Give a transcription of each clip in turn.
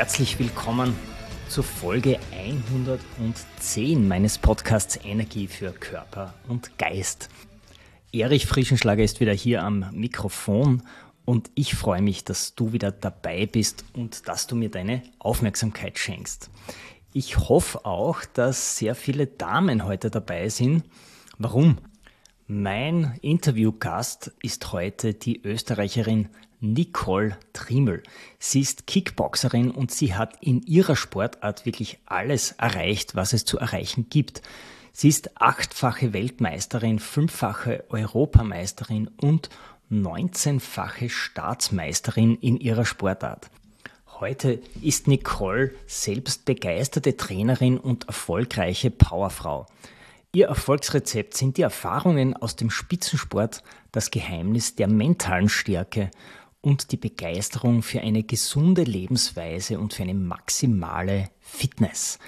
Herzlich willkommen zur Folge 110 meines Podcasts Energie für Körper und Geist. Erich Frischenschlager ist wieder hier am Mikrofon und ich freue mich, dass du wieder dabei bist und dass du mir deine Aufmerksamkeit schenkst. Ich hoffe auch, dass sehr viele Damen heute dabei sind. Warum? Mein Interviewgast ist heute die Österreicherin Nicole Trimmel. Sie ist Kickboxerin und sie hat in ihrer Sportart wirklich alles erreicht, was es zu erreichen gibt. Sie ist achtfache Weltmeisterin, fünffache Europameisterin und 19-fache Staatsmeisterin in ihrer Sportart. Heute ist Nicole selbst begeisterte Trainerin und erfolgreiche Powerfrau. Ihr Erfolgsrezept sind die Erfahrungen aus dem Spitzensport, das Geheimnis der mentalen Stärke und die Begeisterung für eine gesunde Lebensweise und für eine maximale Fitness.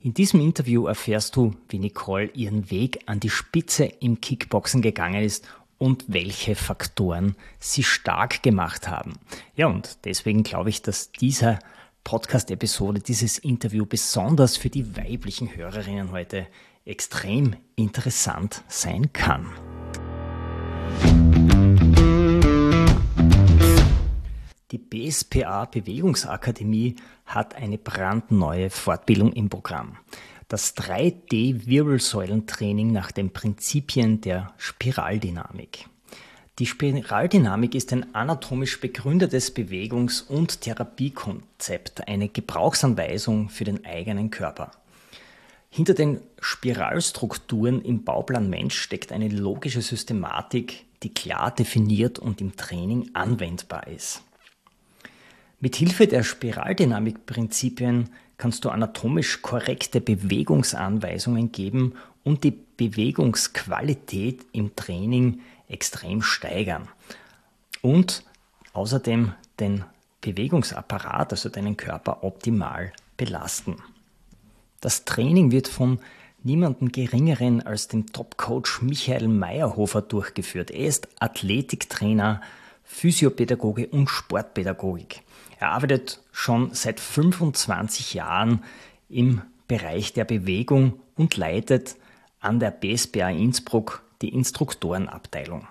In diesem Interview erfährst du, wie Nicole ihren Weg an die Spitze im Kickboxen gegangen ist und welche Faktoren sie stark gemacht haben. Ja, und deswegen glaube ich, dass dieser Podcast-Episode, dieses Interview besonders für die weiblichen Hörerinnen heute extrem interessant sein kann. Die BSPA Bewegungsakademie hat eine brandneue Fortbildung im Programm. Das 3D-Wirbelsäulentraining nach den Prinzipien der Spiraldynamik. Die Spiraldynamik ist ein anatomisch begründetes Bewegungs- und Therapiekonzept, eine Gebrauchsanweisung für den eigenen Körper. Hinter den Spiralstrukturen im Bauplan Mensch steckt eine logische Systematik, die klar definiert und im Training anwendbar ist. Mit Hilfe der Spiraldynamikprinzipien kannst du anatomisch korrekte Bewegungsanweisungen geben und die Bewegungsqualität im Training extrem steigern. Und außerdem den Bewegungsapparat, also deinen Körper optimal belasten. Das Training wird von niemandem geringeren als dem Top-Coach Michael Meyerhofer durchgeführt. Er ist Athletiktrainer, Physiopädagoge und Sportpädagogik. Er arbeitet schon seit 25 Jahren im Bereich der Bewegung und leitet an der BSBA Innsbruck die Instruktorenabteilung.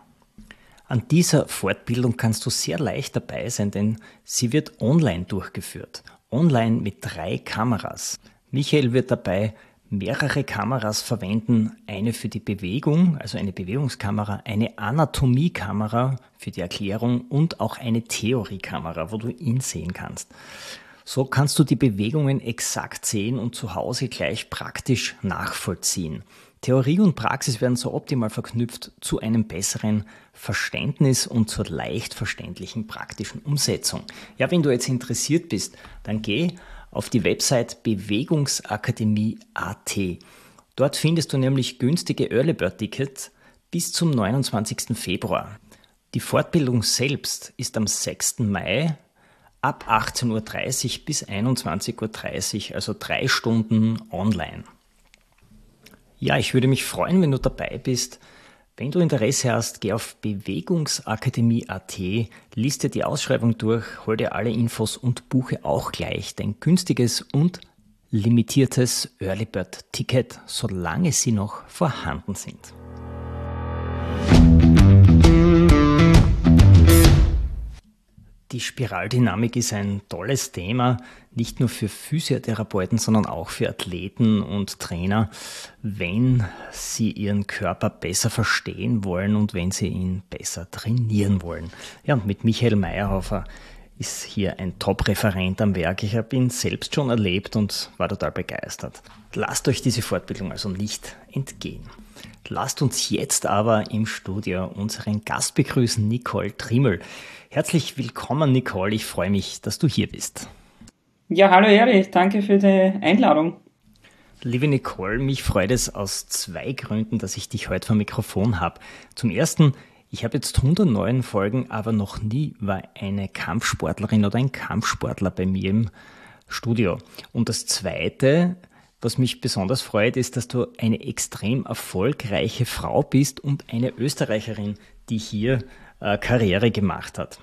An dieser Fortbildung kannst du sehr leicht dabei sein, denn sie wird online durchgeführt. Online mit drei Kameras. Michael wird dabei mehrere Kameras verwenden, eine für die Bewegung, also eine Bewegungskamera, eine Anatomiekamera für die Erklärung und auch eine Theoriekamera, wo du ihn sehen kannst. So kannst du die Bewegungen exakt sehen und zu Hause gleich praktisch nachvollziehen. Theorie und Praxis werden so optimal verknüpft zu einem besseren Verständnis und zur leicht verständlichen praktischen Umsetzung. Ja, wenn du jetzt interessiert bist, dann geh auf die Website Bewegungsakademie.at. Dort findest du nämlich günstige Early Bird Tickets bis zum 29. Februar. Die Fortbildung selbst ist am 6. Mai ab 18.30 Uhr bis 21.30 Uhr, also drei Stunden online. Ja, ich würde mich freuen, wenn du dabei bist. Wenn du Interesse hast, geh auf bewegungsakademie.at, liste die Ausschreibung durch, hol dir alle Infos und buche auch gleich dein günstiges und limitiertes Early Bird Ticket, solange sie noch vorhanden sind. Die Spiraldynamik ist ein tolles Thema, nicht nur für Physiotherapeuten, sondern auch für Athleten und Trainer, wenn sie ihren Körper besser verstehen wollen und wenn sie ihn besser trainieren wollen. Ja, und mit Michael Meyerhofer ist hier ein Top-Referent am Werk. Ich habe ihn selbst schon erlebt und war total begeistert. Lasst euch diese Fortbildung also nicht entgehen. Lasst uns jetzt aber im Studio unseren Gast begrüßen, Nicole Trimmel. Herzlich willkommen, Nicole. Ich freue mich, dass du hier bist. Ja, hallo Erich. Danke für die Einladung. Liebe Nicole, mich freut es aus zwei Gründen, dass ich dich heute vor Mikrofon habe. Zum ersten, ich habe jetzt 109 Folgen, aber noch nie war eine Kampfsportlerin oder ein Kampfsportler bei mir im Studio. Und das zweite, was mich besonders freut, ist, dass du eine extrem erfolgreiche Frau bist und eine Österreicherin, die hier äh, Karriere gemacht hat.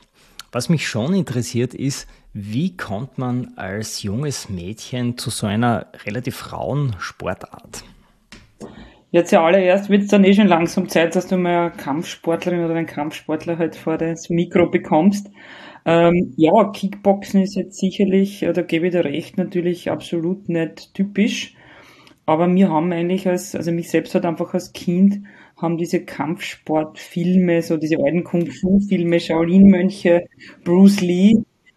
Was mich schon interessiert ist, wie kommt man als junges Mädchen zu so einer relativ rauen Sportart? Jetzt ja allererst wird es dann eh schon langsam Zeit, dass du mal eine Kampfsportlerin oder einen Kampfsportler halt vor das Mikro bekommst. Ähm, ja, Kickboxen ist jetzt sicherlich, da gebe ich dir recht, natürlich absolut nicht typisch. Aber wir haben eigentlich als, also mich selbst hat einfach als Kind, haben diese Kampfsportfilme, so diese alten Kung-Fu-Filme, Shaolin-Mönche, Bruce Lee,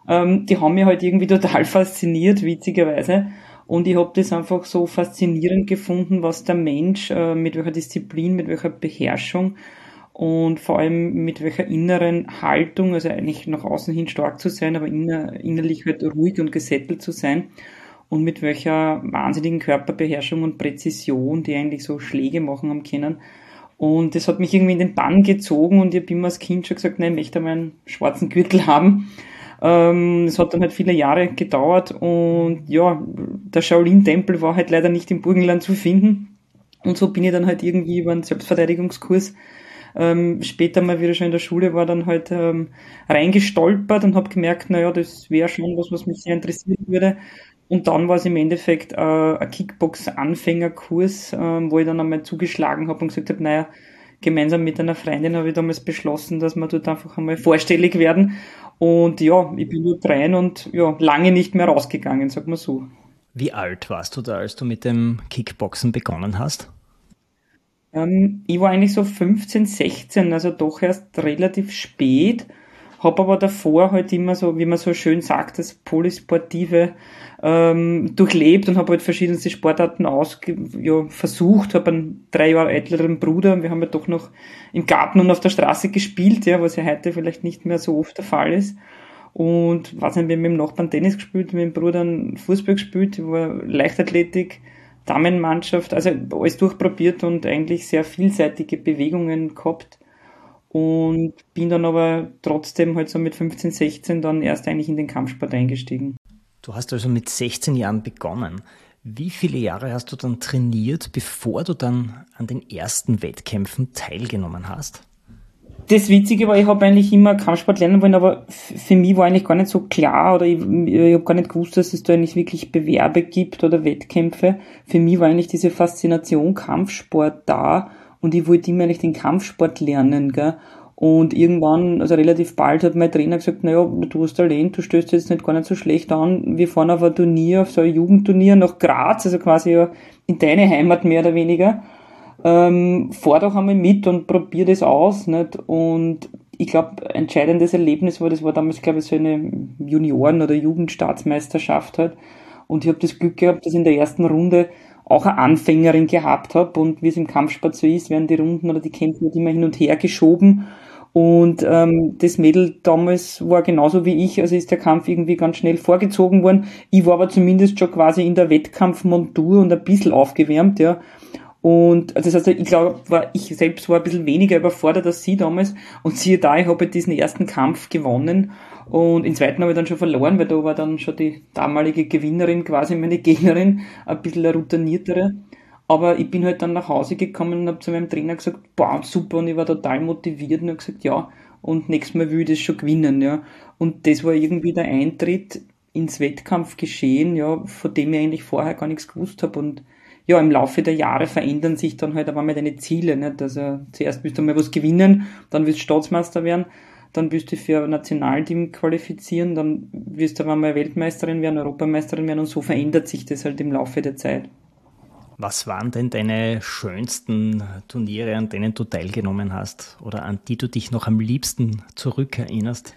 ähm, die haben mich halt irgendwie total fasziniert, witzigerweise. Und ich habe das einfach so faszinierend gefunden, was der Mensch äh, mit welcher Disziplin, mit welcher Beherrschung und vor allem mit welcher inneren Haltung, also eigentlich nach außen hin stark zu sein, aber inner, innerlich halt ruhig und gesettelt zu sein und mit welcher wahnsinnigen Körperbeherrschung und Präzision die eigentlich so Schläge machen am können. Und das hat mich irgendwie in den Bann gezogen und ich habe immer als Kind schon gesagt, nein, ich möchte mal einen schwarzen Gürtel haben. Ähm, es hat dann halt viele Jahre gedauert und ja, der Shaolin-Tempel war halt leider nicht im Burgenland zu finden. Und so bin ich dann halt irgendwie über einen Selbstverteidigungskurs ähm, später mal wieder schon in der Schule war, dann halt ähm, reingestolpert und habe gemerkt, naja, das wäre schon was, was mich sehr interessieren würde. Und dann war es im Endeffekt äh, ein Kickbox-Anfängerkurs, ähm, wo ich dann einmal zugeschlagen habe und gesagt habe, naja, gemeinsam mit einer Freundin habe ich damals beschlossen, dass wir dort einfach einmal vorstellig werden. Und ja, ich bin dort rein und ja, lange nicht mehr rausgegangen, sag mal so. Wie alt warst du da, als du mit dem Kickboxen begonnen hast? Ähm, ich war eigentlich so 15, 16, also doch erst relativ spät. Habe aber davor halt immer so, wie man so schön sagt, das Polysportive ähm, durchlebt und habe halt verschiedenste Sportarten ausge ja, versucht, habe einen drei Jahre älteren Bruder und wir haben ja doch noch im Garten und auf der Straße gespielt, ja, was ja heute vielleicht nicht mehr so oft der Fall ist. Und weiß nicht, wir haben mit dem Nachbarn Tennis gespielt, mit dem Bruder Fußball gespielt, war Leichtathletik, Damenmannschaft, also alles durchprobiert und eigentlich sehr vielseitige Bewegungen gehabt. Und bin dann aber trotzdem halt so mit 15, 16 dann erst eigentlich in den Kampfsport eingestiegen. Du hast also mit 16 Jahren begonnen. Wie viele Jahre hast du dann trainiert, bevor du dann an den ersten Wettkämpfen teilgenommen hast? Das Witzige war, ich habe eigentlich immer Kampfsport lernen wollen, aber für mich war eigentlich gar nicht so klar oder ich, ich habe gar nicht gewusst, dass es da eigentlich wirklich Bewerbe gibt oder Wettkämpfe. Für mich war eigentlich diese Faszination Kampfsport da und ich wollte immer eigentlich den Kampfsport lernen. Gell? Und irgendwann, also relativ bald, hat mein Trainer gesagt, naja, du hast Talent, du stößt jetzt nicht gar nicht so schlecht an. Wir fahren auf ein Turnier, auf so ein Jugendturnier nach Graz, also quasi in deine Heimat mehr oder weniger. Ähm, fahr doch einmal mit und probier das aus. Nicht? Und ich glaube, entscheidendes Erlebnis war, das war damals, glaube ich, so eine Junioren- oder Jugendstaatsmeisterschaft halt. Und ich habe das Glück gehabt, dass in der ersten Runde auch eine Anfängerin gehabt habe. Und wie es im Kampfsport so ist, werden die Runden oder die Kämpfe halt immer hin und her geschoben. Und ähm, das Mädel damals war genauso wie ich, also ist der Kampf irgendwie ganz schnell vorgezogen worden. Ich war aber zumindest schon quasi in der Wettkampfmontur und ein bisschen aufgewärmt, ja. Und also das heißt, ich glaube, ich selbst war ein bisschen weniger überfordert als sie damals. Und siehe da, ich habe diesen ersten Kampf gewonnen. Und im zweiten habe ich dann schon verloren, weil da war dann schon die damalige Gewinnerin quasi meine Gegnerin, ein bisschen eine routiniertere. Aber ich bin halt dann nach Hause gekommen und habe zu meinem Trainer gesagt, boah, super, und ich war total motiviert und habe gesagt, ja, und nächstes Mal will ich das schon gewinnen, ja. Und das war irgendwie der Eintritt ins Wettkampfgeschehen, ja, von dem ich eigentlich vorher gar nichts gewusst habe. Und ja, im Laufe der Jahre verändern sich dann halt aber mal deine Ziele, nicht? Also zuerst willst du mal was gewinnen, dann willst du Staatsmeister werden, dann willst du für ein Nationalteam qualifizieren, dann wirst du aber mal Weltmeisterin werden, Europameisterin werden und so verändert sich das halt im Laufe der Zeit. Was waren denn deine schönsten Turniere, an denen du teilgenommen hast oder an die du dich noch am liebsten zurückerinnerst?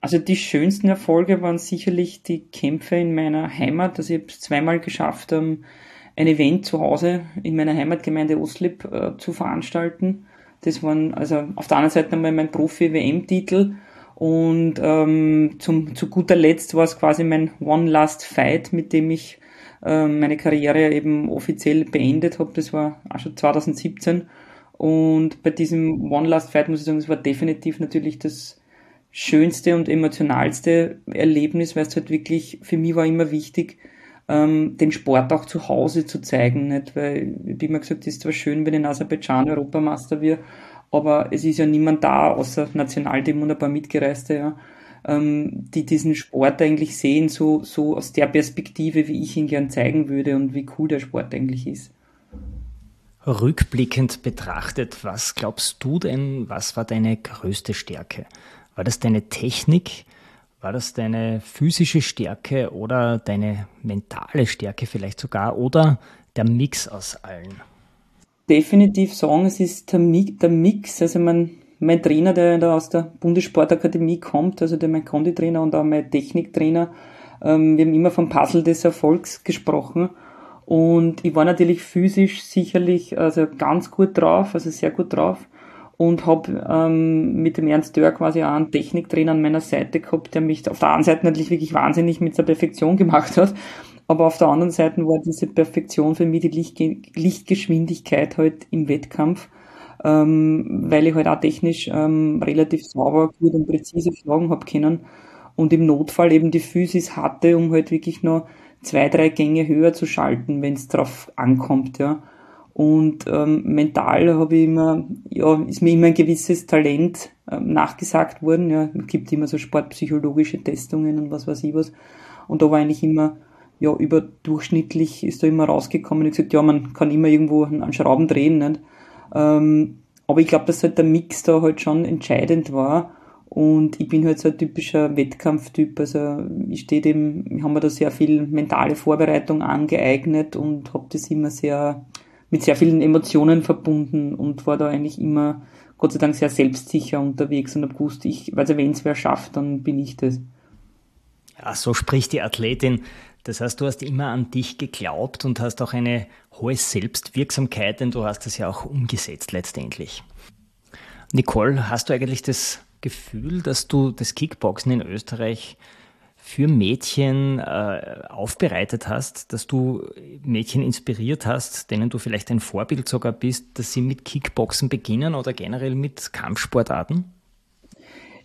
Also die schönsten Erfolge waren sicherlich die Kämpfe in meiner Heimat. Also ich habe es zweimal geschafft, um, ein Event zu Hause in meiner Heimatgemeinde Oslip äh, zu veranstalten. Das waren also auf der anderen Seite einmal mein Profi-WM-Titel und ähm, zum, zu guter Letzt war es quasi mein One Last Fight, mit dem ich äh, meine Karriere eben offiziell beendet habe. Das war auch schon 2017. Und bei diesem One Last Fight muss ich sagen, das war definitiv natürlich das schönste und emotionalste Erlebnis, weil es halt wirklich, für mich war immer wichtig, ähm, den Sport auch zu Hause zu zeigen, nicht? Weil, wie immer gesagt, ist zwar schön, wenn in Aserbaidschan Europameister wird, aber es ist ja niemand da, außer Nationalteam und ein paar Mitgereiste, ja, ähm, die diesen Sport eigentlich sehen, so, so aus der Perspektive, wie ich ihn gern zeigen würde und wie cool der Sport eigentlich ist. Rückblickend betrachtet, was glaubst du denn, was war deine größte Stärke? War das deine Technik? War das deine physische Stärke oder deine mentale Stärke vielleicht sogar oder der Mix aus allen? Definitiv sagen, es ist der Mix. Also mein, mein Trainer, der da aus der Bundessportakademie kommt, also der mein Konditrainer und auch mein Techniktrainer, ähm, wir haben immer vom Puzzle des Erfolgs gesprochen. Und ich war natürlich physisch sicherlich also ganz gut drauf, also sehr gut drauf und habe ähm, mit dem Ernst Dörr quasi auch einen Techniktrainer an meiner Seite gehabt, der mich auf der einen Seite natürlich wirklich wahnsinnig mit der Perfektion gemacht hat, aber auf der anderen Seite war diese Perfektion für mich die Lichtge Lichtgeschwindigkeit halt im Wettkampf, ähm, weil ich halt auch technisch ähm, relativ sauber, gut und präzise schlagen habe können und im Notfall eben die Physis hatte, um halt wirklich noch zwei, drei Gänge höher zu schalten, wenn es drauf ankommt, ja. Und ähm, mental habe ich immer, ja, ist mir immer ein gewisses Talent ähm, nachgesagt worden. Ja, es gibt immer so sportpsychologische Testungen und was weiß ich was. Und da war eigentlich immer, ja, überdurchschnittlich ist da immer rausgekommen. Ich gesagt, ja, man kann immer irgendwo an Schrauben drehen, nicht? Ähm, aber ich glaube, dass halt der Mix da halt schon entscheidend war. Und ich bin halt so ein typischer Wettkampftyp. Also ich stehe dem, ich habe mir da sehr viel mentale Vorbereitung angeeignet und habe das immer sehr mit sehr vielen Emotionen verbunden und war da eigentlich immer, Gott sei Dank, sehr selbstsicher unterwegs und habe gewusst, ich, also wenn es wer schafft, dann bin ich das. Ja, so spricht die Athletin. Das heißt, du hast immer an dich geglaubt und hast auch eine hohe Selbstwirksamkeit, denn du hast das ja auch umgesetzt letztendlich. Nicole, hast du eigentlich das Gefühl, dass du das Kickboxen in Österreich für Mädchen äh, aufbereitet hast, dass du Mädchen inspiriert hast, denen du vielleicht ein Vorbild sogar bist, dass sie mit Kickboxen beginnen oder generell mit Kampfsportarten?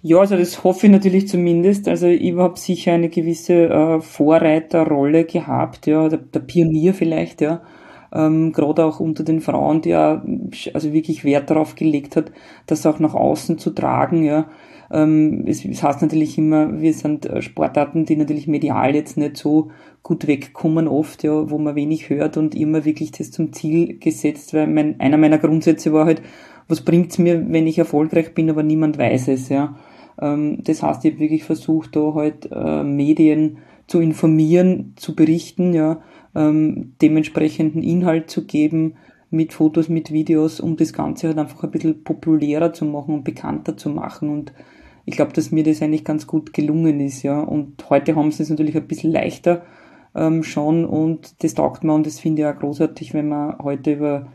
Ja, also das hoffe ich natürlich zumindest. Also ich habe sicher eine gewisse äh, Vorreiterrolle gehabt, ja, der, der Pionier vielleicht, ja. Ähm, gerade auch unter den Frauen, die ja also wirklich Wert darauf gelegt hat, das auch nach außen zu tragen, ja. Ähm, es, es heißt natürlich immer, wir sind äh, Sportarten, die natürlich medial jetzt nicht so gut wegkommen oft, ja, wo man wenig hört und immer wirklich das zum Ziel gesetzt, weil mein, einer meiner Grundsätze war halt, was bringt's mir, wenn ich erfolgreich bin, aber niemand weiß es, ja. Ähm, das heißt, ich habe wirklich versucht, da halt äh, Medien zu informieren, zu berichten, ja, ähm, dementsprechenden Inhalt zu geben, mit Fotos, mit Videos, um das Ganze halt einfach ein bisschen populärer zu machen und bekannter zu machen. Und ich glaube, dass mir das eigentlich ganz gut gelungen ist, ja. Und heute haben sie es natürlich ein bisschen leichter ähm, schon und das taugt mir und das finde ich auch großartig, wenn man heute über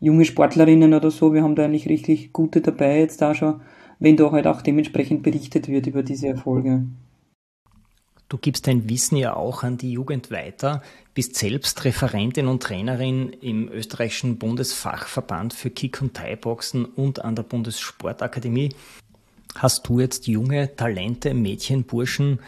junge Sportlerinnen oder so, wir haben da eigentlich richtig gute dabei jetzt da schon, wenn da halt auch dementsprechend berichtet wird über diese Erfolge. Du gibst dein Wissen ja auch an die Jugend weiter, bist selbst Referentin und Trainerin im österreichischen Bundesfachverband für Kick- und Thai-Boxen und an der Bundessportakademie. Hast du jetzt junge Talente, Mädchen, Burschen,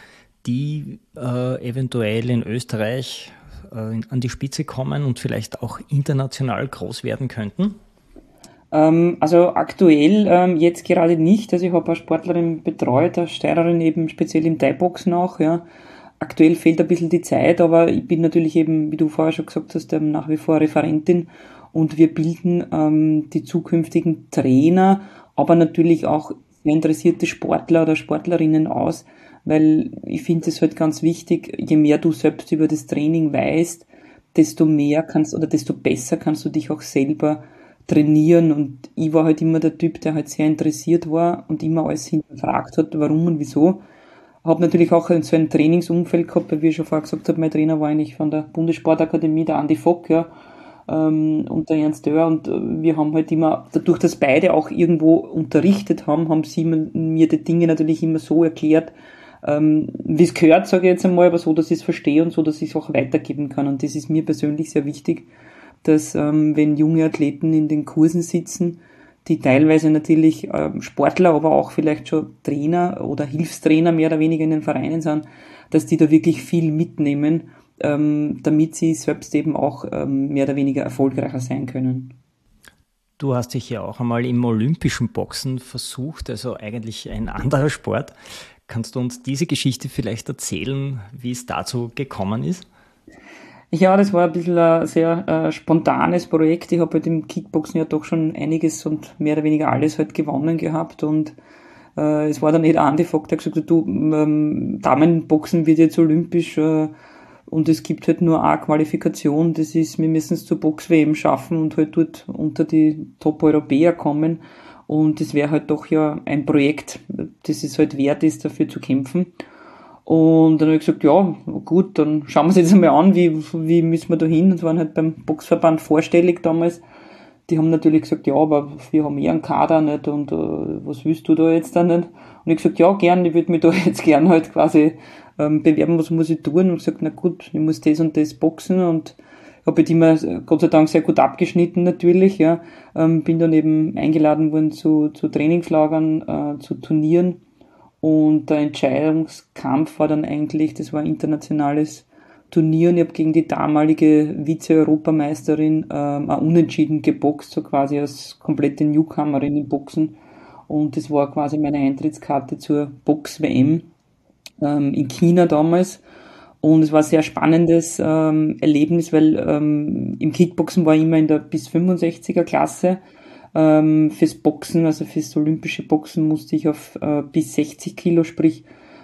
die äh, eventuell in Österreich äh, an die Spitze kommen und vielleicht auch international groß werden könnten? Ähm, also aktuell ähm, jetzt gerade nicht. Also ich habe eine Sportlerin betreut, eine Steirerin eben speziell im Thai-Boxen auch, ja. Aktuell fehlt ein bisschen die Zeit, aber ich bin natürlich eben, wie du vorher schon gesagt hast, ähm, nach wie vor Referentin und wir bilden ähm, die zukünftigen Trainer, aber natürlich auch sehr interessierte Sportler oder Sportlerinnen aus, weil ich finde es halt ganz wichtig, je mehr du selbst über das Training weißt, desto mehr kannst oder desto besser kannst du dich auch selber trainieren und ich war halt immer der Typ, der halt sehr interessiert war und immer alles hinterfragt hat, warum und wieso. Habe natürlich auch so ein Trainingsumfeld gehabt, weil wie ich schon vorher gesagt habe, mein Trainer war eigentlich von der Bundessportakademie, der Andi Fock, ja, ähm, und der Ernst Dörr und äh, wir haben halt immer, dadurch, dass beide auch irgendwo unterrichtet haben, haben sie mir die Dinge natürlich immer so erklärt, ähm, wie es gehört, sage ich jetzt einmal, aber so, dass ich es verstehe und so, dass ich es auch weitergeben kann. Und das ist mir persönlich sehr wichtig, dass ähm, wenn junge Athleten in den Kursen sitzen, die teilweise natürlich ähm, Sportler, aber auch vielleicht schon Trainer oder Hilfstrainer mehr oder weniger in den Vereinen sind, dass die da wirklich viel mitnehmen, ähm, damit sie selbst eben auch ähm, mehr oder weniger erfolgreicher sein können. Du hast dich ja auch einmal im olympischen Boxen versucht, also eigentlich ein anderer Sport. Kannst du uns diese Geschichte vielleicht erzählen, wie es dazu gekommen ist? Ja, das war ein bisschen ein sehr äh, spontanes Projekt. Ich habe halt im Kickboxen ja doch schon einiges und mehr oder weniger alles halt gewonnen gehabt und äh, es war dann nicht Andi Vogt, der gesagt hat, du, ähm, Damenboxen wird jetzt olympisch äh, und es gibt halt nur eine Qualifikation, das ist, wir müssen es zur Box-WM schaffen und halt dort unter die Top-Europäer kommen. Und es wäre halt doch ja ein Projekt, das es halt wert ist, dafür zu kämpfen. Und dann habe ich gesagt, ja, gut, dann schauen wir uns jetzt einmal an, wie, wie müssen wir da hin. Und waren halt beim Boxverband vorstellig damals. Die haben natürlich gesagt, ja, aber wir haben eh einen Kader nicht und äh, was willst du da jetzt dann nicht? Und ich gesagt, ja, gern, ich würde mich da jetzt gern halt quasi ähm, bewerben, was muss ich tun? Und gesagt, na gut, ich muss das und das boxen und habe halt immer Gott sei Dank sehr gut abgeschnitten natürlich, ja. Ähm, bin dann eben eingeladen worden zu, zu Trainingslagern, äh, zu Turnieren und der Entscheidungskampf war dann eigentlich, das war ein internationales Turnier und ich habe gegen die damalige Vize-Europameisterin ähm, auch unentschieden geboxt, so quasi als komplette Newcomerin im Boxen. Und das war quasi meine Eintrittskarte zur Box-WM ähm, in China damals. Und es war ein sehr spannendes ähm, Erlebnis, weil ähm, im Kickboxen war ich immer in der bis 65er Klasse. Ähm, fürs Boxen, also fürs olympische Boxen musste ich auf äh, bis 60 Kilo, sprich,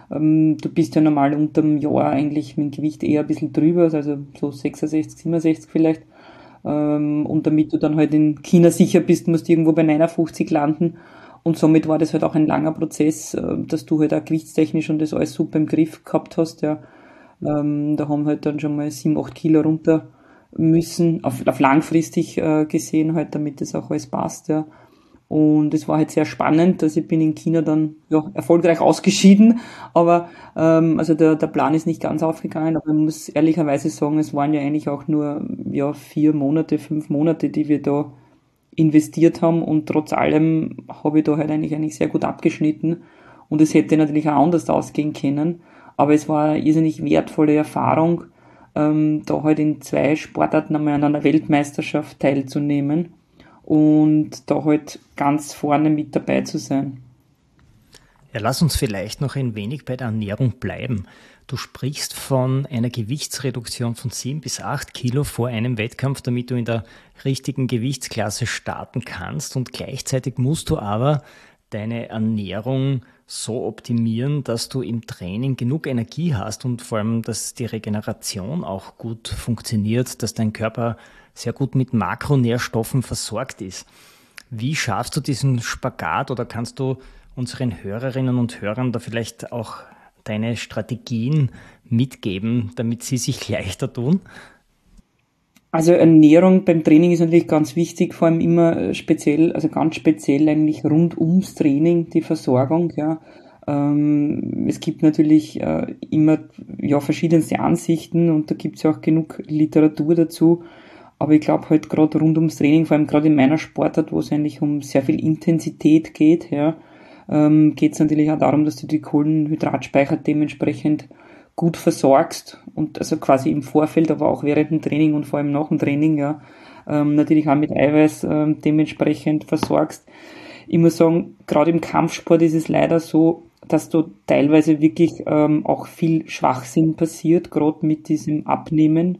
ähm, du bist ja normal unter dem Jahr eigentlich mit dem Gewicht eher ein bisschen drüber, also so 66, 67 vielleicht. Ähm, und damit du dann halt in China sicher bist, musst du irgendwo bei 59 landen. Und somit war das halt auch ein langer Prozess, äh, dass du halt auch gewichtstechnisch und das alles super im Griff gehabt hast, ja. Ähm, da haben halt dann schon mal 7, 8 Kilo runter müssen, auf, auf langfristig äh, gesehen halt, damit das auch alles passt, ja. Und es war halt sehr spannend, dass ich bin in China dann ja, erfolgreich ausgeschieden, aber ähm, also der, der Plan ist nicht ganz aufgegangen, aber man muss ehrlicherweise sagen, es waren ja eigentlich auch nur ja, vier Monate, fünf Monate, die wir da investiert haben und trotz allem habe ich da halt eigentlich, eigentlich sehr gut abgeschnitten und es hätte natürlich auch anders ausgehen können, aber es war eine irrsinnig wertvolle Erfahrung, ähm, da halt in zwei Sportarten einmal an einer Weltmeisterschaft teilzunehmen und da halt ganz vorne mit dabei zu sein. Ja, lass uns vielleicht noch ein wenig bei der Ernährung bleiben. Du sprichst von einer Gewichtsreduktion von 7 bis 8 Kilo vor einem Wettkampf, damit du in der richtigen Gewichtsklasse starten kannst. Und gleichzeitig musst du aber deine Ernährung so optimieren, dass du im Training genug Energie hast und vor allem, dass die Regeneration auch gut funktioniert, dass dein Körper sehr gut mit Makronährstoffen versorgt ist. Wie schaffst du diesen Spagat oder kannst du unseren Hörerinnen und Hörern da vielleicht auch deine Strategien mitgeben, damit sie sich leichter tun? Also Ernährung beim Training ist natürlich ganz wichtig, vor allem immer äh, speziell, also ganz speziell eigentlich rund ums Training, die Versorgung, ja. Ähm, es gibt natürlich äh, immer ja verschiedenste Ansichten und da gibt es ja auch genug Literatur dazu. Aber ich glaube halt gerade rund ums Training, vor allem gerade in meiner Sportart, wo es eigentlich um sehr viel Intensität geht, ja, ähm, geht es natürlich auch darum, dass du die Kohlenhydratspeicher dementsprechend gut versorgst und also quasi im Vorfeld, aber auch während dem Training und vor allem nach dem Training, ja, ähm, natürlich auch mit Eiweiß ähm, dementsprechend versorgst. Ich muss sagen, gerade im Kampfsport ist es leider so, dass da teilweise wirklich ähm, auch viel Schwachsinn passiert, gerade mit diesem Abnehmen.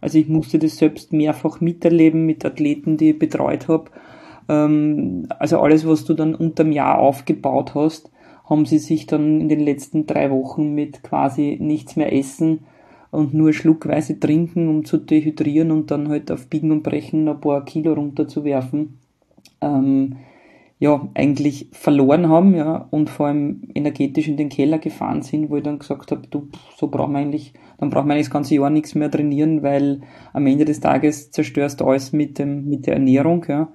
Also ich musste das selbst mehrfach miterleben mit Athleten, die ich betreut habe. Ähm, also alles, was du dann unterm Jahr aufgebaut hast, haben sie sich dann in den letzten drei Wochen mit quasi nichts mehr essen und nur schluckweise trinken, um zu dehydrieren und dann halt auf Biegen und Brechen ein paar Kilo runterzuwerfen. Ähm, ja, eigentlich verloren haben, ja, und vor allem energetisch in den Keller gefahren sind, wo ich dann gesagt habe, du, so brauchen wir eigentlich, dann brauchen wir eigentlich das ganze Jahr nichts mehr trainieren, weil am Ende des Tages zerstörst du alles mit dem, mit der Ernährung, ja.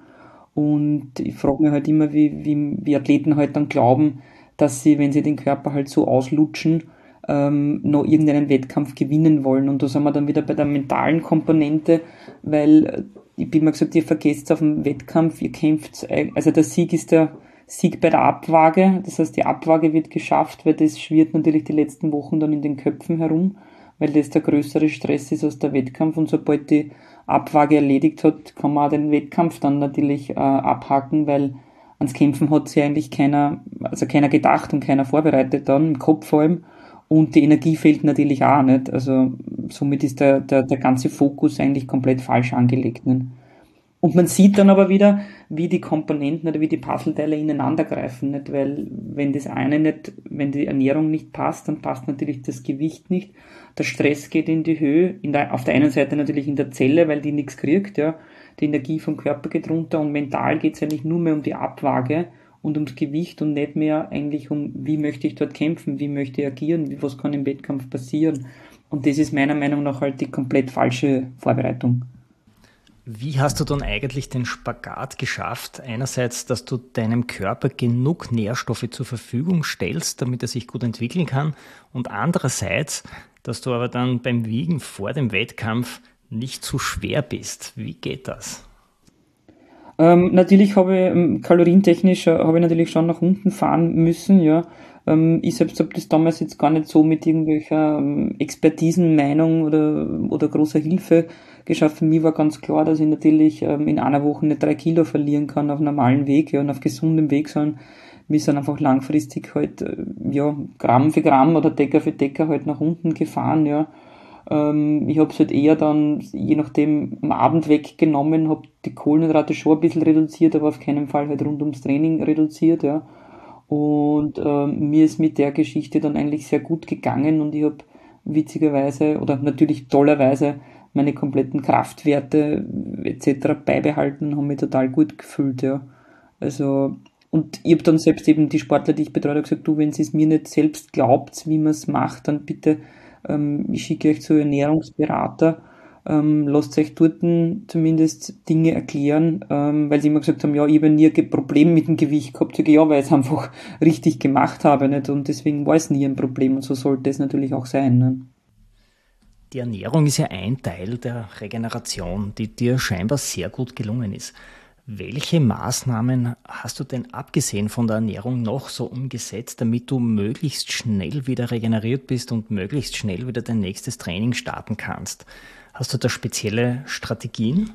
Und ich frage mich halt immer, wie, wie, wie Athleten halt dann glauben, dass sie, wenn sie den Körper halt so auslutschen, ähm, noch irgendeinen Wettkampf gewinnen wollen. Und da sind wir dann wieder bei der mentalen Komponente, weil äh, ich bin mir gesagt, ihr vergesst auf dem Wettkampf, ihr kämpft, äh, also der Sieg ist der Sieg bei der Abwaage, das heißt die Abwaage wird geschafft, weil das schwirrt natürlich die letzten Wochen dann in den Köpfen herum, weil das der größere Stress ist als der Wettkampf und sobald die Abwaage erledigt hat, kann man auch den Wettkampf dann natürlich äh, abhaken, weil ans Kämpfen hat sich eigentlich keiner, also keiner gedacht und keiner vorbereitet dann, im Kopf vor allem. Und die Energie fehlt natürlich auch nicht. Also somit ist der, der, der ganze Fokus eigentlich komplett falsch angelegt. Nicht? Und man sieht dann aber wieder, wie die Komponenten oder wie die Puzzleteile ineinander greifen, nicht? Weil wenn das eine nicht, wenn die Ernährung nicht passt, dann passt natürlich das Gewicht nicht. Der Stress geht in die Höhe. In der, auf der einen Seite natürlich in der Zelle, weil die nichts kriegt, ja. Die Energie vom Körper geht runter und mental geht es eigentlich nur mehr um die Abwaage und ums Gewicht und nicht mehr eigentlich um, wie möchte ich dort kämpfen, wie möchte ich agieren, was kann im Wettkampf passieren. Und das ist meiner Meinung nach halt die komplett falsche Vorbereitung. Wie hast du dann eigentlich den Spagat geschafft? Einerseits, dass du deinem Körper genug Nährstoffe zur Verfügung stellst, damit er sich gut entwickeln kann, und andererseits, dass du aber dann beim Wiegen vor dem Wettkampf nicht zu schwer bist. Wie geht das? Ähm, natürlich habe ich ähm, kalorientechnisch äh, habe ich natürlich schon nach unten fahren müssen, ja. Ähm, ich selbst habe das damals jetzt gar nicht so mit irgendwelcher ähm, Expertisenmeinung oder, oder großer Hilfe geschafft. Für mich war ganz klar, dass ich natürlich ähm, in einer Woche nicht drei Kilo verlieren kann auf normalen Weg ja, und auf gesundem Weg, sondern wir sind einfach langfristig halt, äh, ja, Gramm für Gramm oder Decker für Decker halt nach unten gefahren, ja. Ähm, ich habe es halt eher dann, je nachdem, am Abend weggenommen, habe die Kohlenhydrate schon ein bisschen reduziert, aber auf keinen Fall halt rund ums Training reduziert, ja. Und ähm, mir ist mit der Geschichte dann eigentlich sehr gut gegangen und ich habe witzigerweise oder natürlich tollerweise meine kompletten Kraftwerte etc. beibehalten und habe mich total gut gefühlt, ja. Also, und ich habe dann selbst eben die Sportler, die ich betreut habe, gesagt, du, wenn sie es mir nicht selbst glaubt, wie man es macht, dann bitte ähm, ich schicke euch zu Ernährungsberater, ähm, lasst euch dort zumindest Dinge erklären, ähm, weil sie immer gesagt haben, ja, ich habe nie ein Problem mit dem Gewicht gehabt. Sage, ja, weil ich es einfach richtig gemacht habe nicht? und deswegen war es nie ein Problem und so sollte es natürlich auch sein. Ne? Die Ernährung ist ja ein Teil der Regeneration, die dir scheinbar sehr gut gelungen ist. Welche Maßnahmen hast du denn abgesehen von der Ernährung noch so umgesetzt, damit du möglichst schnell wieder regeneriert bist und möglichst schnell wieder dein nächstes Training starten kannst? Hast du da spezielle Strategien?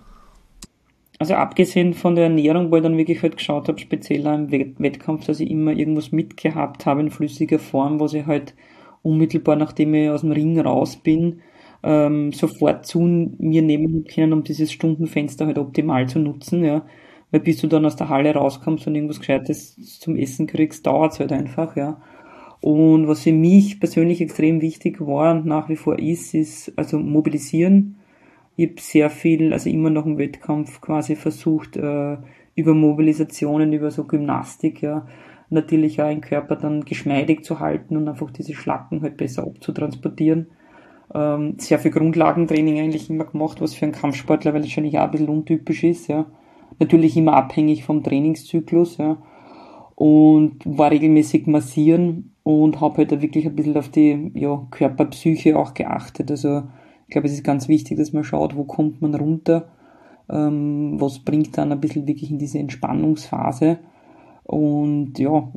Also abgesehen von der Ernährung, wo ich dann wirklich halt geschaut habe, speziell im Wettkampf, dass ich immer irgendwas mitgehabt habe in flüssiger Form, was ich halt unmittelbar nachdem ich aus dem Ring raus bin, ähm, sofort zu mir nehmen können, um dieses Stundenfenster halt optimal zu nutzen, ja. Weil bis du dann aus der Halle rauskommst und irgendwas Gescheites zum Essen kriegst, dauert es halt einfach, ja. Und was für mich persönlich extrem wichtig war und nach wie vor ist, ist also mobilisieren. Ich habe sehr viel, also immer noch im Wettkampf quasi versucht, äh, über Mobilisationen, über so Gymnastik, ja, natürlich auch den Körper dann geschmeidig zu halten und einfach diese Schlacken halt besser abzutransportieren. Ähm, sehr viel Grundlagentraining eigentlich immer gemacht, was für einen Kampfsportler wahrscheinlich auch ein bisschen untypisch ist, ja natürlich immer abhängig vom Trainingszyklus, ja. Und war regelmäßig massieren und habe halt wirklich ein bisschen auf die ja, Körperpsyche auch geachtet. Also ich glaube, es ist ganz wichtig, dass man schaut, wo kommt man runter, ähm, was bringt dann ein bisschen wirklich in diese Entspannungsphase. Und ja,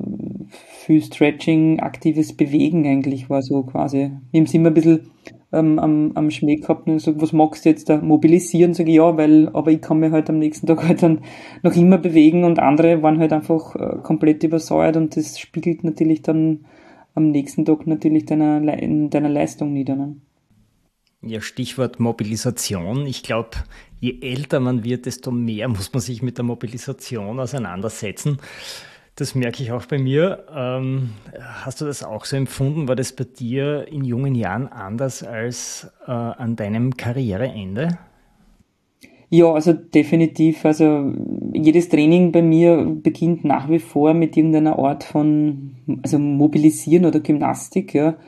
viel Stretching, aktives Bewegen eigentlich war so quasi. Wir haben es immer ein bisschen ähm, am, am Schmäh gehabt und gesagt, was magst du jetzt da mobilisieren? Sage ich, ja, weil, aber ich kann mich halt am nächsten Tag halt dann noch immer bewegen und andere waren halt einfach äh, komplett übersäuert und das spiegelt natürlich dann am nächsten Tag natürlich deiner, in deiner Leistung nieder. Ne? Ja, Stichwort Mobilisation. Ich glaube, je älter man wird, desto mehr muss man sich mit der Mobilisation auseinandersetzen. Das merke ich auch bei mir. Ähm, hast du das auch so empfunden? War das bei dir in jungen Jahren anders als äh, an deinem Karriereende? Ja, also definitiv. Also jedes Training bei mir beginnt nach wie vor mit irgendeiner Art von also Mobilisieren oder Gymnastik. Ja.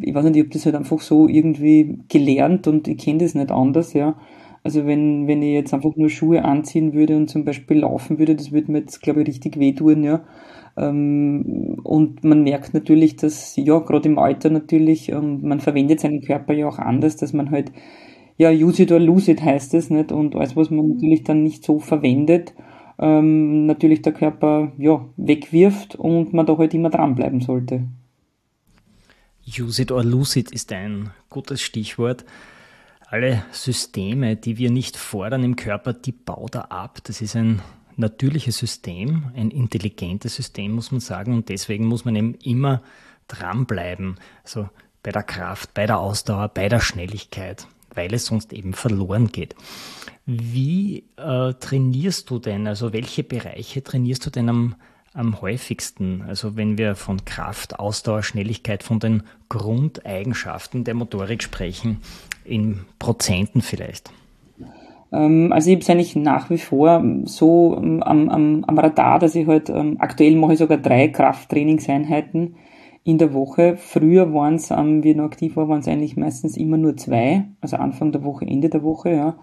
Ich weiß nicht, ich habe das halt einfach so irgendwie gelernt und ich kenne das nicht anders. Ja. Also wenn, wenn ich jetzt einfach nur Schuhe anziehen würde und zum Beispiel laufen würde, das würde mir jetzt, glaube ich, richtig wehtun. Ja. Ähm, und man merkt natürlich, dass, ja, gerade im Alter natürlich, ähm, man verwendet seinen Körper ja auch anders, dass man halt ja, use it or lose it heißt es nicht. Und alles, was man natürlich dann nicht so verwendet, ähm, natürlich der Körper ja, wegwirft und man da halt immer dranbleiben sollte. Use it or lose it ist ein gutes Stichwort. Alle Systeme, die wir nicht fordern im Körper, die baut er ab. Das ist ein natürliches System, ein intelligentes System, muss man sagen. Und deswegen muss man eben immer dranbleiben. Also bei der Kraft, bei der Ausdauer, bei der Schnelligkeit weil es sonst eben verloren geht. Wie äh, trainierst du denn? Also welche Bereiche trainierst du denn am, am häufigsten? Also wenn wir von Kraft, Ausdauer, Schnelligkeit, von den Grundeigenschaften der Motorik sprechen, in Prozenten vielleicht? Ähm, also ich habe es eigentlich nach wie vor so ähm, am, am, am Radar, dass ich halt ähm, aktuell mache ich sogar drei Krafttrainingseinheiten in der Woche. Früher waren es, ähm, ich noch aktiv war, waren es eigentlich meistens immer nur zwei, also Anfang der Woche, Ende der Woche, ja.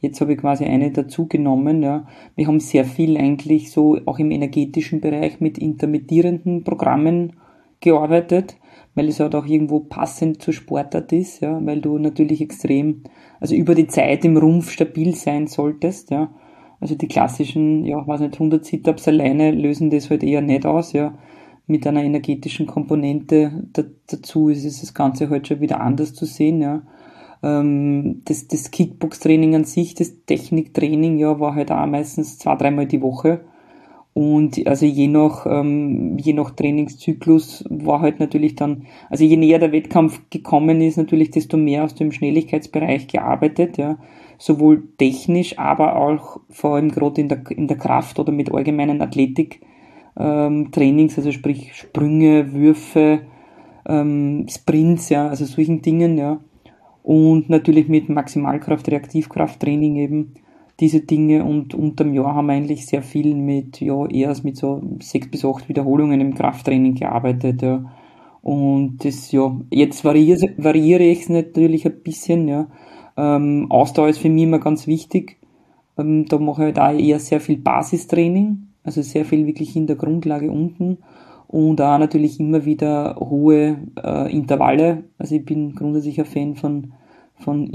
Jetzt habe ich quasi eine dazu genommen, ja. Wir haben sehr viel eigentlich so auch im energetischen Bereich mit intermittierenden Programmen gearbeitet, weil es halt auch irgendwo passend zur Sportart ist, ja, weil du natürlich extrem, also über die Zeit im Rumpf stabil sein solltest, ja. Also die klassischen, ja, weiß nicht, 100 Sit-Ups alleine lösen das halt eher nicht aus, ja mit einer energetischen Komponente dazu ist es das Ganze halt schon wieder anders zu sehen, ja. Ähm, das, das Kickbox-Training an sich, das Techniktraining, ja, war halt auch meistens zwei, dreimal die Woche. Und also je nach, ähm, je nach Trainingszyklus war halt natürlich dann, also je näher der Wettkampf gekommen ist, natürlich desto mehr aus dem Schnelligkeitsbereich gearbeitet, ja. Sowohl technisch, aber auch vor allem gerade in der, in der Kraft oder mit allgemeinen Athletik ähm, also sprich Sprünge, Würfe, ähm, Sprints, ja, also solchen Dingen, ja. Und natürlich mit Maximalkraft, Reaktivkrafttraining eben diese Dinge und unterm Jahr haben wir eigentlich sehr viel mit, ja, eher mit so sechs bis acht Wiederholungen im Krafttraining gearbeitet, ja. Und das, ja, jetzt variiere, variiere ich es natürlich ein bisschen, ja. Ähm, Ausdauer ist für mich immer ganz wichtig. Ähm, da mache ich halt auch eher sehr viel Basistraining, also sehr viel wirklich in der Grundlage unten und auch natürlich immer wieder hohe äh, Intervalle. Also ich bin grundsätzlich ein Fan von, von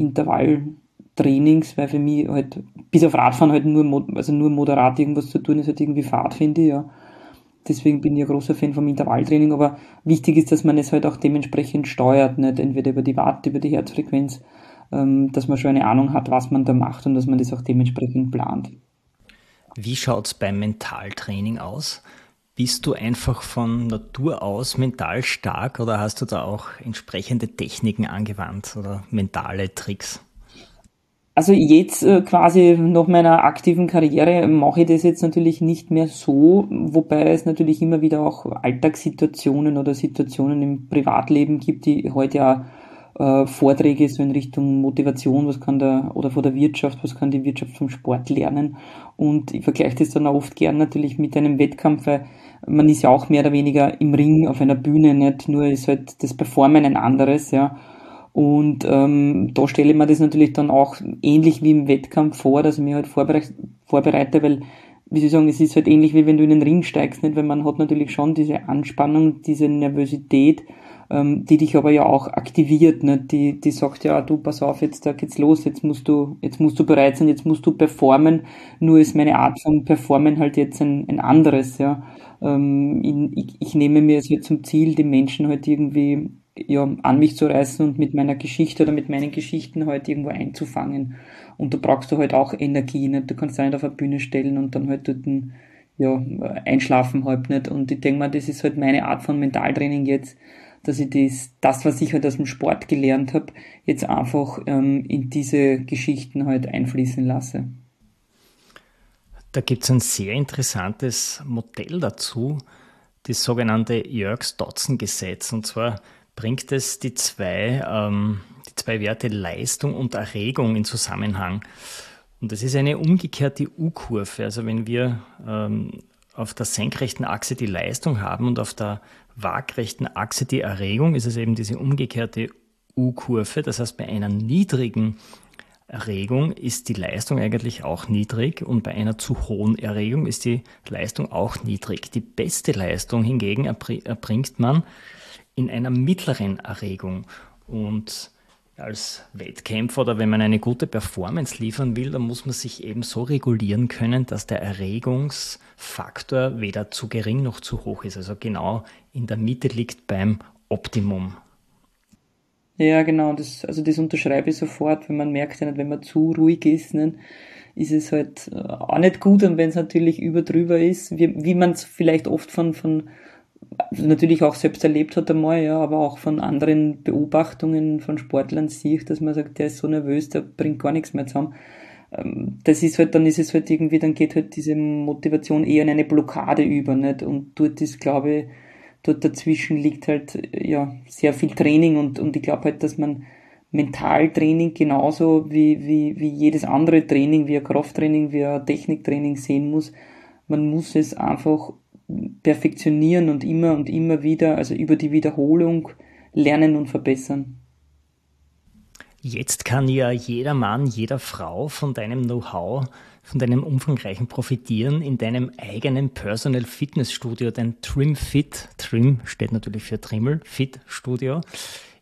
Intervalltrainings, weil für mich halt, bis auf Radfahren halt nur, also nur moderat irgendwas zu tun ist, halt irgendwie Fahrt, finde ich, ja. Deswegen bin ich ein großer Fan vom Intervalltraining, aber wichtig ist, dass man es halt auch dementsprechend steuert, nicht entweder über die Watt, über die Herzfrequenz, ähm, dass man schon eine Ahnung hat, was man da macht und dass man das auch dementsprechend plant. Wie schaut es beim Mentaltraining aus? Bist du einfach von Natur aus mental stark oder hast du da auch entsprechende Techniken angewandt oder mentale Tricks? Also jetzt äh, quasi nach meiner aktiven Karriere mache ich das jetzt natürlich nicht mehr so, wobei es natürlich immer wieder auch Alltagssituationen oder Situationen im Privatleben gibt, die heute ja äh, Vorträge so in Richtung Motivation, was kann der, oder von der Wirtschaft, was kann die Wirtschaft vom Sport lernen. Und ich vergleiche das dann auch oft gern natürlich mit einem Wettkampf, weil man ist ja auch mehr oder weniger im Ring auf einer Bühne, nicht nur ist halt das Performen ein anderes, ja. Und ähm, da stelle ich mir das natürlich dann auch ähnlich wie im Wettkampf vor, dass ich mich halt vorbereite, weil wie Sie sagen, es ist halt ähnlich wie wenn du in den Ring steigst, nicht? Weil man hat natürlich schon diese Anspannung, diese Nervosität, ähm, die dich aber ja auch aktiviert, ne? die, die sagt ja, du, pass auf, jetzt da geht's los, jetzt musst du, jetzt musst du bereit sein, jetzt musst du performen, nur ist meine Art von Performen halt jetzt ein, ein anderes, ja. Ähm, ich, ich nehme mir es halt zum Ziel, die Menschen halt irgendwie ja, an mich zu reißen und mit meiner Geschichte oder mit meinen Geschichten halt irgendwo einzufangen. Und da brauchst du halt auch Energie, nicht? Du kannst dich nicht auf eine Bühne stellen und dann halt dort ein, ja, einschlafen halt nicht. Und ich denke mal, das ist halt meine Art von Mentaltraining jetzt, dass ich das, das was ich halt aus dem Sport gelernt habe, jetzt einfach ähm, in diese Geschichten halt einfließen lasse. Da gibt es ein sehr interessantes Modell dazu, das sogenannte Yerkes-Dodson-Gesetz. Und zwar bringt es die zwei, ähm, die zwei Werte Leistung und Erregung in Zusammenhang. Und das ist eine umgekehrte U-Kurve. Also wenn wir ähm, auf der senkrechten Achse die Leistung haben und auf der waagrechten Achse die Erregung, ist es eben diese umgekehrte U-Kurve. Das heißt, bei einer niedrigen Erregung ist die Leistung eigentlich auch niedrig und bei einer zu hohen Erregung ist die Leistung auch niedrig. Die beste Leistung hingegen erbringt man in einer mittleren Erregung. Und als Wettkämpfer oder wenn man eine gute Performance liefern will, dann muss man sich eben so regulieren können, dass der Erregungsfaktor weder zu gering noch zu hoch ist. Also genau in der Mitte liegt beim Optimum. Ja, genau, das, also das unterschreibe ich sofort, wenn man merkt, wenn man zu ruhig ist, ne, ist es halt äh, auch nicht gut und wenn es natürlich über drüber ist, wie, wie man es vielleicht oft von, von natürlich auch selbst erlebt hat einmal, ja, aber auch von anderen Beobachtungen von Sportlern sieht, dass man sagt, der ist so nervös, der bringt gar nichts mehr zusammen. Ähm, das ist halt, dann ist es halt irgendwie, dann geht halt diese Motivation eher in eine Blockade über, nicht? Und dort ist, glaube ich, dort dazwischen liegt halt, ja, sehr viel Training und, und ich glaube halt, dass man Mentaltraining genauso wie, wie, wie jedes andere Training, wie ein Krafttraining, wie ein Techniktraining sehen muss. Man muss es einfach perfektionieren und immer und immer wieder, also über die Wiederholung lernen und verbessern. Jetzt kann ja jeder Mann, jeder Frau von deinem Know-how, von deinem umfangreichen profitieren in deinem eigenen Personal Fitness Studio, dein Trim Fit. Trim steht natürlich für Trimmel, Fit Studio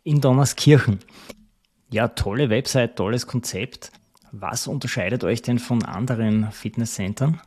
in Donnerskirchen. Ja, tolle Website, tolles Konzept. Was unterscheidet euch denn von anderen Fitnesscentern?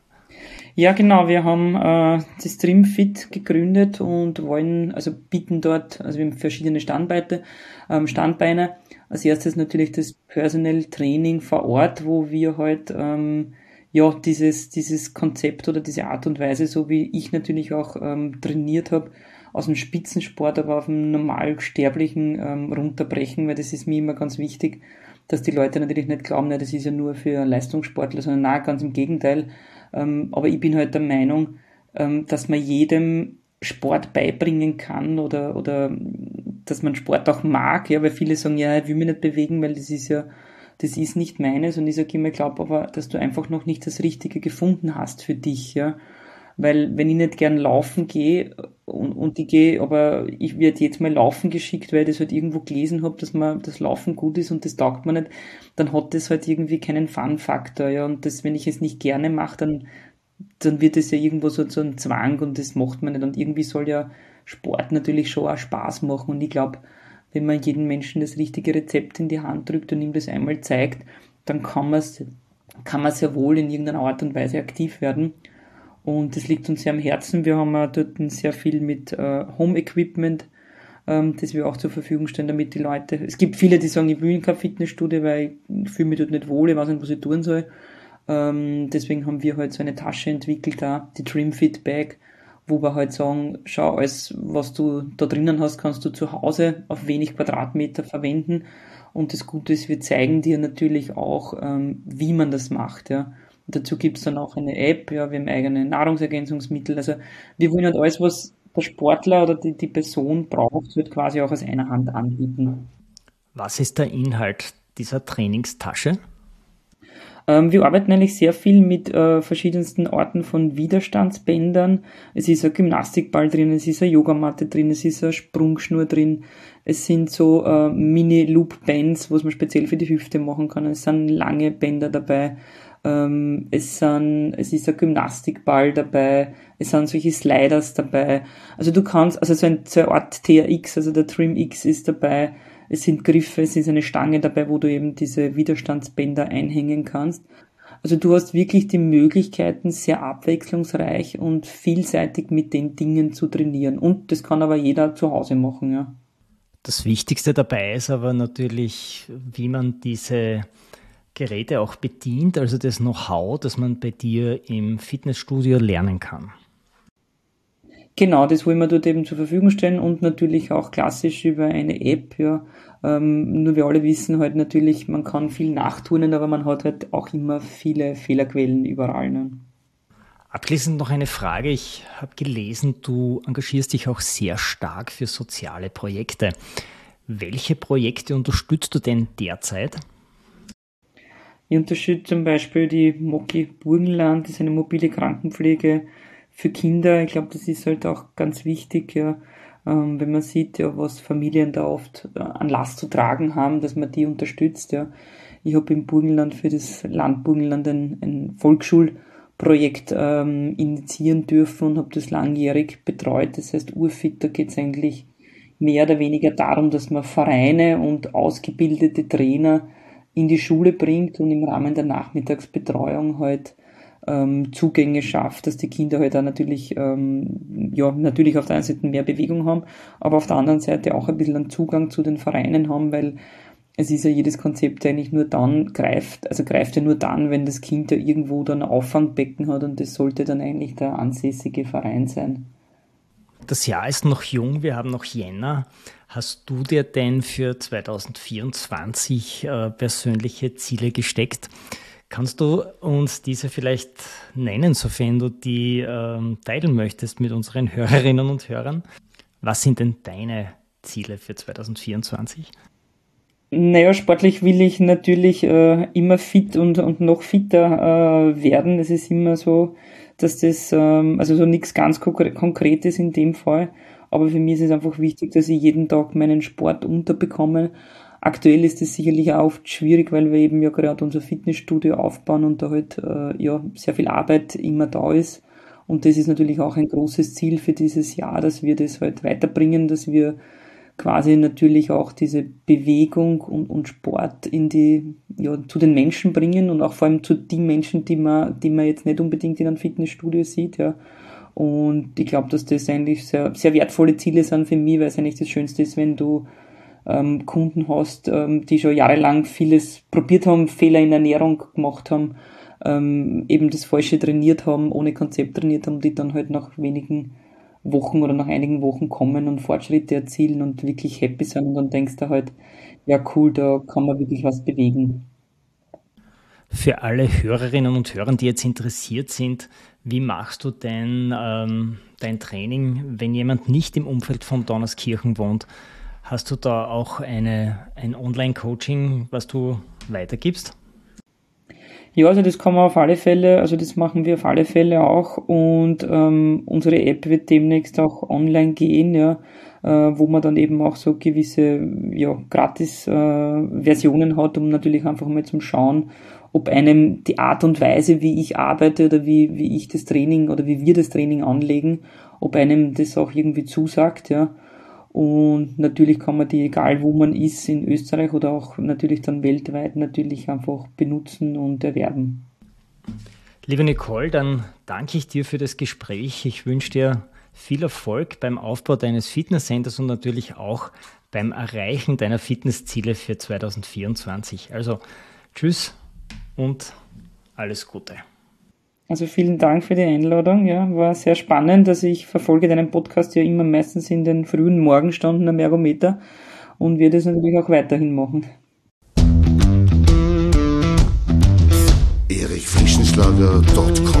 Ja, genau. Wir haben äh, das Trimfit gegründet und wollen, also bieten dort, also wir haben verschiedene Standbeine, ähm, Standbeine. Als erstes natürlich das Personal Training vor Ort, wo wir halt ähm, ja dieses dieses Konzept oder diese Art und Weise, so wie ich natürlich auch ähm, trainiert habe, aus dem Spitzensport, aber auf dem normalsterblichen ähm, runterbrechen, weil das ist mir immer ganz wichtig, dass die Leute natürlich nicht glauben, na, das ist ja nur für Leistungssportler, sondern na, ganz im Gegenteil. Ähm, aber ich bin halt der Meinung, ähm, dass man jedem Sport beibringen kann oder, oder dass man Sport auch mag, ja, weil viele sagen, ja, ich will mich nicht bewegen, weil das ist ja, das ist nicht meines und ich sage immer, glaube aber, dass du einfach noch nicht das Richtige gefunden hast für dich, ja. Weil wenn ich nicht gern laufen gehe und, und ich gehe, aber ich werde jetzt mal laufen geschickt, weil ich das halt irgendwo gelesen habe, dass man das Laufen gut ist und das taugt man nicht, dann hat das halt irgendwie keinen Fun-Faktor, ja. Und das, wenn ich es nicht gerne mache, dann, dann wird es ja irgendwo so, so ein Zwang und das macht man nicht. Und irgendwie soll ja Sport natürlich schon auch Spaß machen. Und ich glaube, wenn man jedem Menschen das richtige Rezept in die Hand drückt und ihm das einmal zeigt, dann kann man kann man sehr wohl in irgendeiner Art und Weise aktiv werden. Und das liegt uns sehr am Herzen. Wir haben auch dort sehr viel mit äh, Home Equipment, ähm, das wir auch zur Verfügung stellen, damit die Leute. Es gibt viele, die sagen, ich will in kein Fitnessstudio, weil ich fühle mich dort nicht wohl, ich weiß nicht, was ich tun soll. Ähm, deswegen haben wir halt so eine Tasche entwickelt, da, die Fit Bag, wo wir halt sagen, schau, alles, was du da drinnen hast, kannst du zu Hause auf wenig Quadratmeter verwenden. Und das Gute ist, wir zeigen dir natürlich auch, ähm, wie man das macht, ja. Dazu gibt's dann auch eine App, ja, wir haben eigene Nahrungsergänzungsmittel. Also wir wollen halt alles, was der Sportler oder die, die Person braucht, wird quasi auch aus einer Hand anbieten. Was ist der Inhalt dieser Trainingstasche? Ähm, wir arbeiten eigentlich sehr viel mit äh, verschiedensten Orten von Widerstandsbändern. Es ist ein Gymnastikball drin, es ist eine Yogamatte drin, es ist eine Sprungschnur drin, es sind so äh, Mini-Loop-Bands, was man speziell für die Hüfte machen kann. Es sind lange Bänder dabei. Ähm, es, sind, es ist ein Gymnastikball dabei, es sind solche Sliders dabei. Also du kannst, also so, ein, so eine Art TRX, also der Trim X ist dabei, es sind Griffe, es ist eine Stange dabei, wo du eben diese Widerstandsbänder einhängen kannst. Also du hast wirklich die Möglichkeiten, sehr abwechslungsreich und vielseitig mit den Dingen zu trainieren. Und das kann aber jeder zu Hause machen, ja. Das Wichtigste dabei ist aber natürlich, wie man diese Geräte auch bedient, also das Know-how, das man bei dir im Fitnessstudio lernen kann. Genau, das wollen wir dort eben zur Verfügung stellen und natürlich auch klassisch über eine App, ja. Ähm, nur wir alle wissen halt natürlich, man kann viel nachturnen, aber man hat halt auch immer viele Fehlerquellen überall. Ne? Abschließend noch eine Frage. Ich habe gelesen, du engagierst dich auch sehr stark für soziale Projekte. Welche Projekte unterstützt du denn derzeit? Ich unterstütze zum Beispiel die Moki Burgenland, das ist eine mobile Krankenpflege für Kinder. Ich glaube, das ist halt auch ganz wichtig, ja, ähm, wenn man sieht, ja, was Familien da oft äh, an Last zu tragen haben, dass man die unterstützt. Ja. Ich habe im Burgenland für das Land Burgenland ein, ein Volksschulprojekt ähm, initiieren dürfen und habe das langjährig betreut. Das heißt, Urfit, da geht es eigentlich mehr oder weniger darum, dass man Vereine und ausgebildete Trainer in die Schule bringt und im Rahmen der Nachmittagsbetreuung halt ähm, Zugänge schafft, dass die Kinder halt auch natürlich, ähm, ja, natürlich auf der einen Seite mehr Bewegung haben, aber auf der anderen Seite auch ein bisschen einen Zugang zu den Vereinen haben, weil es ist ja jedes Konzept eigentlich nur dann greift, also greift ja nur dann, wenn das Kind ja irgendwo dann ein Auffangbecken hat und das sollte dann eigentlich der ansässige Verein sein. Das Jahr ist noch jung, wir haben noch Jänner. Hast du dir denn für 2024 äh, persönliche Ziele gesteckt? Kannst du uns diese vielleicht nennen, sofern du die ähm, teilen möchtest mit unseren Hörerinnen und Hörern? Was sind denn deine Ziele für 2024? Naja, sportlich will ich natürlich äh, immer fit und, und noch fitter äh, werden. Es ist immer so, dass das, ähm, also so nichts ganz Konkretes in dem Fall. Aber für mich ist es einfach wichtig, dass ich jeden Tag meinen Sport unterbekomme Aktuell ist es sicherlich auch oft schwierig, weil wir eben ja gerade unser Fitnessstudio aufbauen und da halt äh, ja sehr viel Arbeit immer da ist. Und das ist natürlich auch ein großes Ziel für dieses Jahr, dass wir das halt weiterbringen, dass wir quasi natürlich auch diese Bewegung und, und Sport in die, ja, zu den Menschen bringen und auch vor allem zu den Menschen, die man, die man jetzt nicht unbedingt in einem Fitnessstudio sieht, ja. Und ich glaube, dass das eigentlich sehr, sehr wertvolle Ziele sind für mich, weil es eigentlich das Schönste ist, wenn du ähm, Kunden hast, ähm, die schon jahrelang vieles probiert haben, Fehler in Ernährung gemacht haben, ähm, eben das Falsche trainiert haben, ohne Konzept trainiert haben, die dann halt nach wenigen Wochen oder nach einigen Wochen kommen und Fortschritte erzielen und wirklich happy sind und dann denkst du halt, ja cool, da kann man wirklich was bewegen. Für alle Hörerinnen und Hörer, die jetzt interessiert sind, wie machst du denn ähm, dein Training, wenn jemand nicht im Umfeld von Donnerskirchen wohnt? Hast du da auch eine, ein Online-Coaching, was du weitergibst? Ja, also das kann man auf alle Fälle, also das machen wir auf alle Fälle auch und ähm, unsere App wird demnächst auch online gehen, ja, äh, wo man dann eben auch so gewisse ja, Gratis-Versionen äh, hat, um natürlich einfach mal zum Schauen, ob einem die Art und Weise, wie ich arbeite oder wie, wie ich das Training oder wie wir das Training anlegen, ob einem das auch irgendwie zusagt, ja. Und natürlich kann man die, egal wo man ist, in Österreich oder auch natürlich dann weltweit, natürlich einfach benutzen und erwerben. Liebe Nicole, dann danke ich dir für das Gespräch. Ich wünsche dir viel Erfolg beim Aufbau deines Fitnesscenters und natürlich auch beim Erreichen deiner Fitnessziele für 2024. Also tschüss und alles Gute. Also vielen Dank für die Einladung. Ja, war sehr spannend. Also ich verfolge deinen Podcast ja immer meistens in den frühen Morgenstunden am Ergometer und werde es natürlich auch weiterhin machen. erichfrischenschlager.com